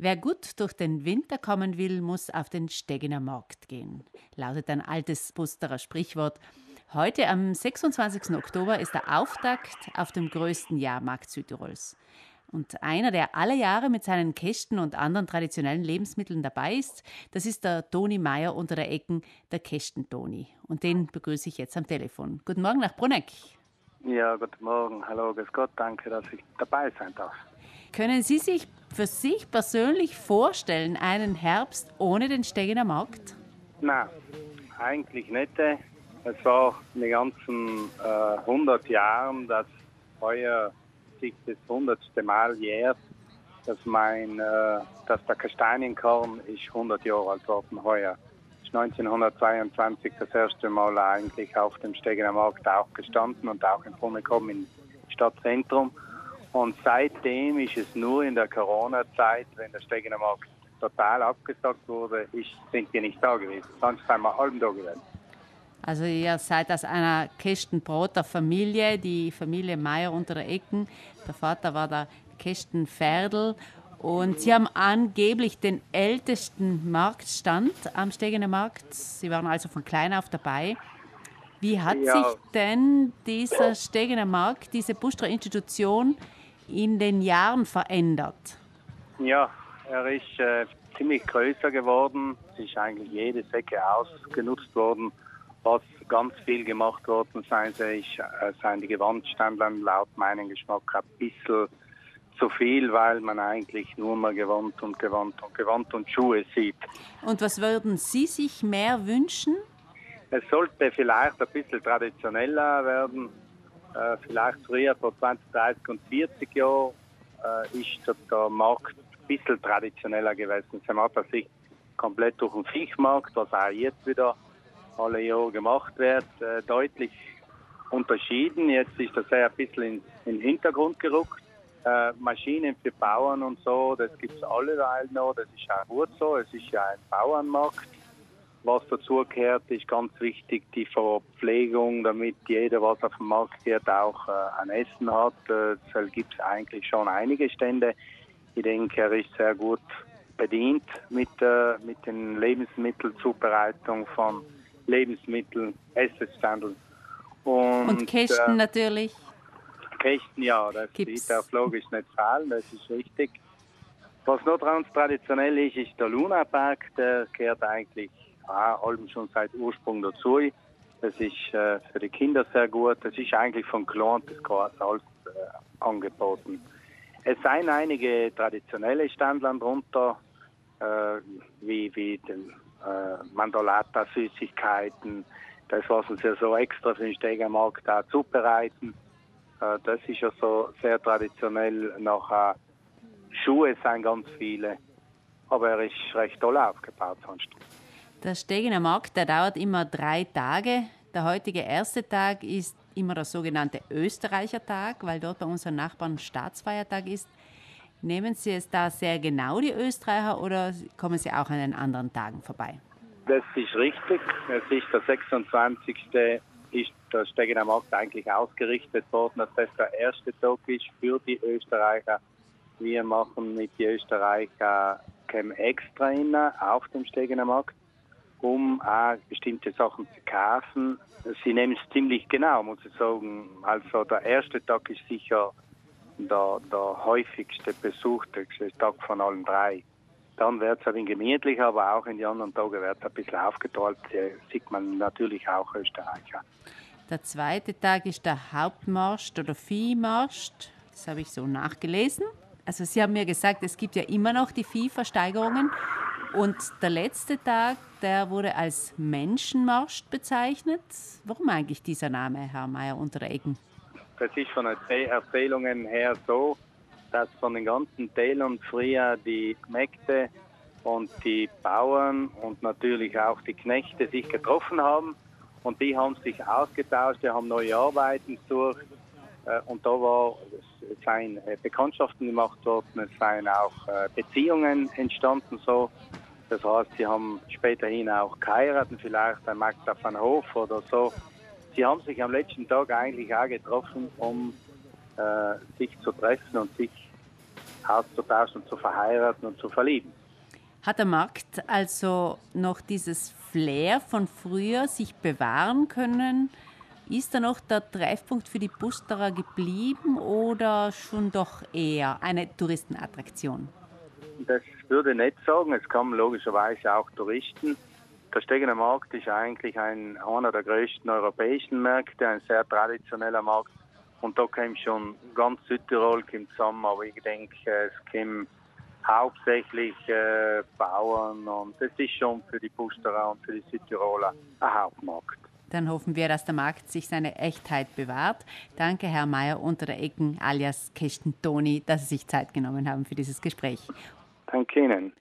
Wer gut durch den Winter kommen will, muss auf den Steggener Markt gehen, lautet ein altes Busterer Sprichwort. Heute am 26. Oktober ist der Auftakt auf dem größten Jahrmarkt Südtirols. Und einer, der alle Jahre mit seinen Kästen und anderen traditionellen Lebensmitteln dabei ist, das ist der Toni Meier unter der Ecken, der Kästen-Toni. Und den begrüße ich jetzt am Telefon. Guten Morgen nach Bruneck. Ja, guten Morgen. Hallo, grüß Gott. Danke, dass ich dabei sein darf. Können Sie sich für sich persönlich vorstellen, einen Herbst ohne den Stegener Markt? Nein, eigentlich nicht. Es war in den ganzen äh, 100 Jahren, dass heuer sich das 100. Mal jährt, dass, mein, äh, dass der Kastanienkorn ist 100 Jahre alt worden heuer. Ist 1922 das erste Mal eigentlich auf dem Stegener Markt auch gestanden und auch in Brunnenkomm im Stadtzentrum. Und seitdem ist es nur in der Corona-Zeit, wenn der Stegener Markt total abgesagt wurde, ist, sind wir nicht da gewesen. Sonst sind wir allem da gewesen. Also ihr seid aus einer Kästenbroter Familie, die Familie Meier unter der Ecken. Der Vater war der Kästen Ferdl. Und Sie haben angeblich den ältesten Marktstand am Stegener Markt. Sie waren also von klein auf dabei. Wie hat ja. sich denn dieser Stegener Markt, diese Bustra Institution in den Jahren verändert? Ja, er ist äh, ziemlich größer geworden. Es ist eigentlich jede Säcke ausgenutzt worden. Was ganz viel gemacht worden sein soll, ist, äh, sind die Gewandständer laut meinem Geschmack ein bisschen zu viel, weil man eigentlich nur mal Gewand und Gewand und Gewand und Schuhe sieht. Und was würden Sie sich mehr wünschen? Es sollte vielleicht ein bisschen traditioneller werden. Äh, vielleicht früher, vor 20, 30 und 40 Jahren, äh, ist der, Markt ein bisschen traditioneller gewesen. Es hat sich komplett durch den Fischmarkt, was auch jetzt wieder alle Jahre gemacht wird, äh, deutlich unterschieden. Jetzt ist das ein bisschen in, in den Hintergrund gerückt. Äh, Maschinen für Bauern und so, das gibt es alle noch, das ist auch gut so. Es ist ja ein Bauernmarkt. Was dazu gehört, ist ganz wichtig die Verpflegung, damit jeder, was auf dem Markt geht, auch äh, ein Essen hat. Äh, es gibt es eigentlich schon einige Stände. Ich denke, er ist sehr gut bedient mit, äh, mit den Lebensmittelzubereitung von Lebensmitteln, Essensstandeln. Und, und Kästen äh, natürlich. Kästen, ja, das Gibt's. darf logisch nicht fallen, das ist richtig. Was noch ganz traditionell ist, ist der Luna-Park, der gehört eigentlich ah, allem schon seit Ursprung dazu. Das ist äh, für die Kinder sehr gut. Das ist eigentlich von klein bis alles äh, angeboten. Es seien einige traditionelle Standland drunter, äh, wie, wie den äh, Mandolata-Süßigkeiten. Das, was sie so extra für den Stegermarkt da zubereiten. Äh, das ist ja so sehr traditionell. Nachher Schuhe sind ganz viele, aber er ist recht toll aufgebaut sonst. Der Stegener Markt, der dauert immer drei Tage. Der heutige erste Tag ist immer der sogenannte Österreicher Tag, weil dort bei unseren Nachbarn Staatsfeiertag ist. Nehmen Sie es da sehr genau, die Österreicher, oder kommen Sie auch an den anderen Tagen vorbei? Das ist richtig. Es ist der 26. ist der Stegener Markt eigentlich ausgerichtet worden, dass das der erste Tag ist für die Österreicher. Wir machen mit den Österreichern Cam extra inne auf dem Stegener Markt, um auch bestimmte Sachen zu kaufen. Sie nehmen es ziemlich genau, muss ich sagen. Also der erste Tag ist sicher der, der häufigste besuchte Tag von allen drei. Dann wird es ein wenig gemütlicher, aber auch in den anderen Tagen wird es ein bisschen aufgeteilt. sieht man natürlich auch Österreicher. Der zweite Tag ist der Hauptmarsch oder Viehmarsch. Das habe ich so nachgelesen. Also Sie haben mir gesagt, es gibt ja immer noch die Viehversteigerungen. Und der letzte Tag, der wurde als Menschenmarsch bezeichnet. Warum eigentlich dieser Name, Herr Mayer unter der Ecken? Das ist von Erzählungen her so, dass von den ganzen Tälern früher die Mägde und die Bauern und natürlich auch die Knechte sich getroffen haben und die haben sich ausgetauscht, die haben neue Arbeiten gesucht äh, und da war es äh, Bekanntschaften gemacht worden, es seien auch äh, Beziehungen entstanden so. Das heißt, sie haben späterhin auch geheiratet, vielleicht ein Magda van Hof oder so sie haben sich am letzten Tag eigentlich auch getroffen, um äh, sich zu treffen und sich auszutauschen, zu verheiraten und zu verlieben. Hat der Markt also noch dieses Flair von früher sich bewahren können? Ist da noch der Treffpunkt für die Busterer geblieben oder schon doch eher eine Touristenattraktion? Das würde ich nicht sagen. Es kommen logischerweise auch Touristen. Der Stegener Markt ist eigentlich ein, einer der größten europäischen Märkte, ein sehr traditioneller Markt. Und da kommt schon ganz Südtirol zusammen, aber ich denke, es kommen hauptsächlich äh, Bauern und das ist schon für die Pusterer und für die Südtiroler ein Hauptmarkt. Dann hoffen wir, dass der Markt sich seine Echtheit bewahrt. Danke, Herr Mayer unter der Ecken alias Kesten Toni, dass Sie sich Zeit genommen haben für dieses Gespräch. Danke Ihnen.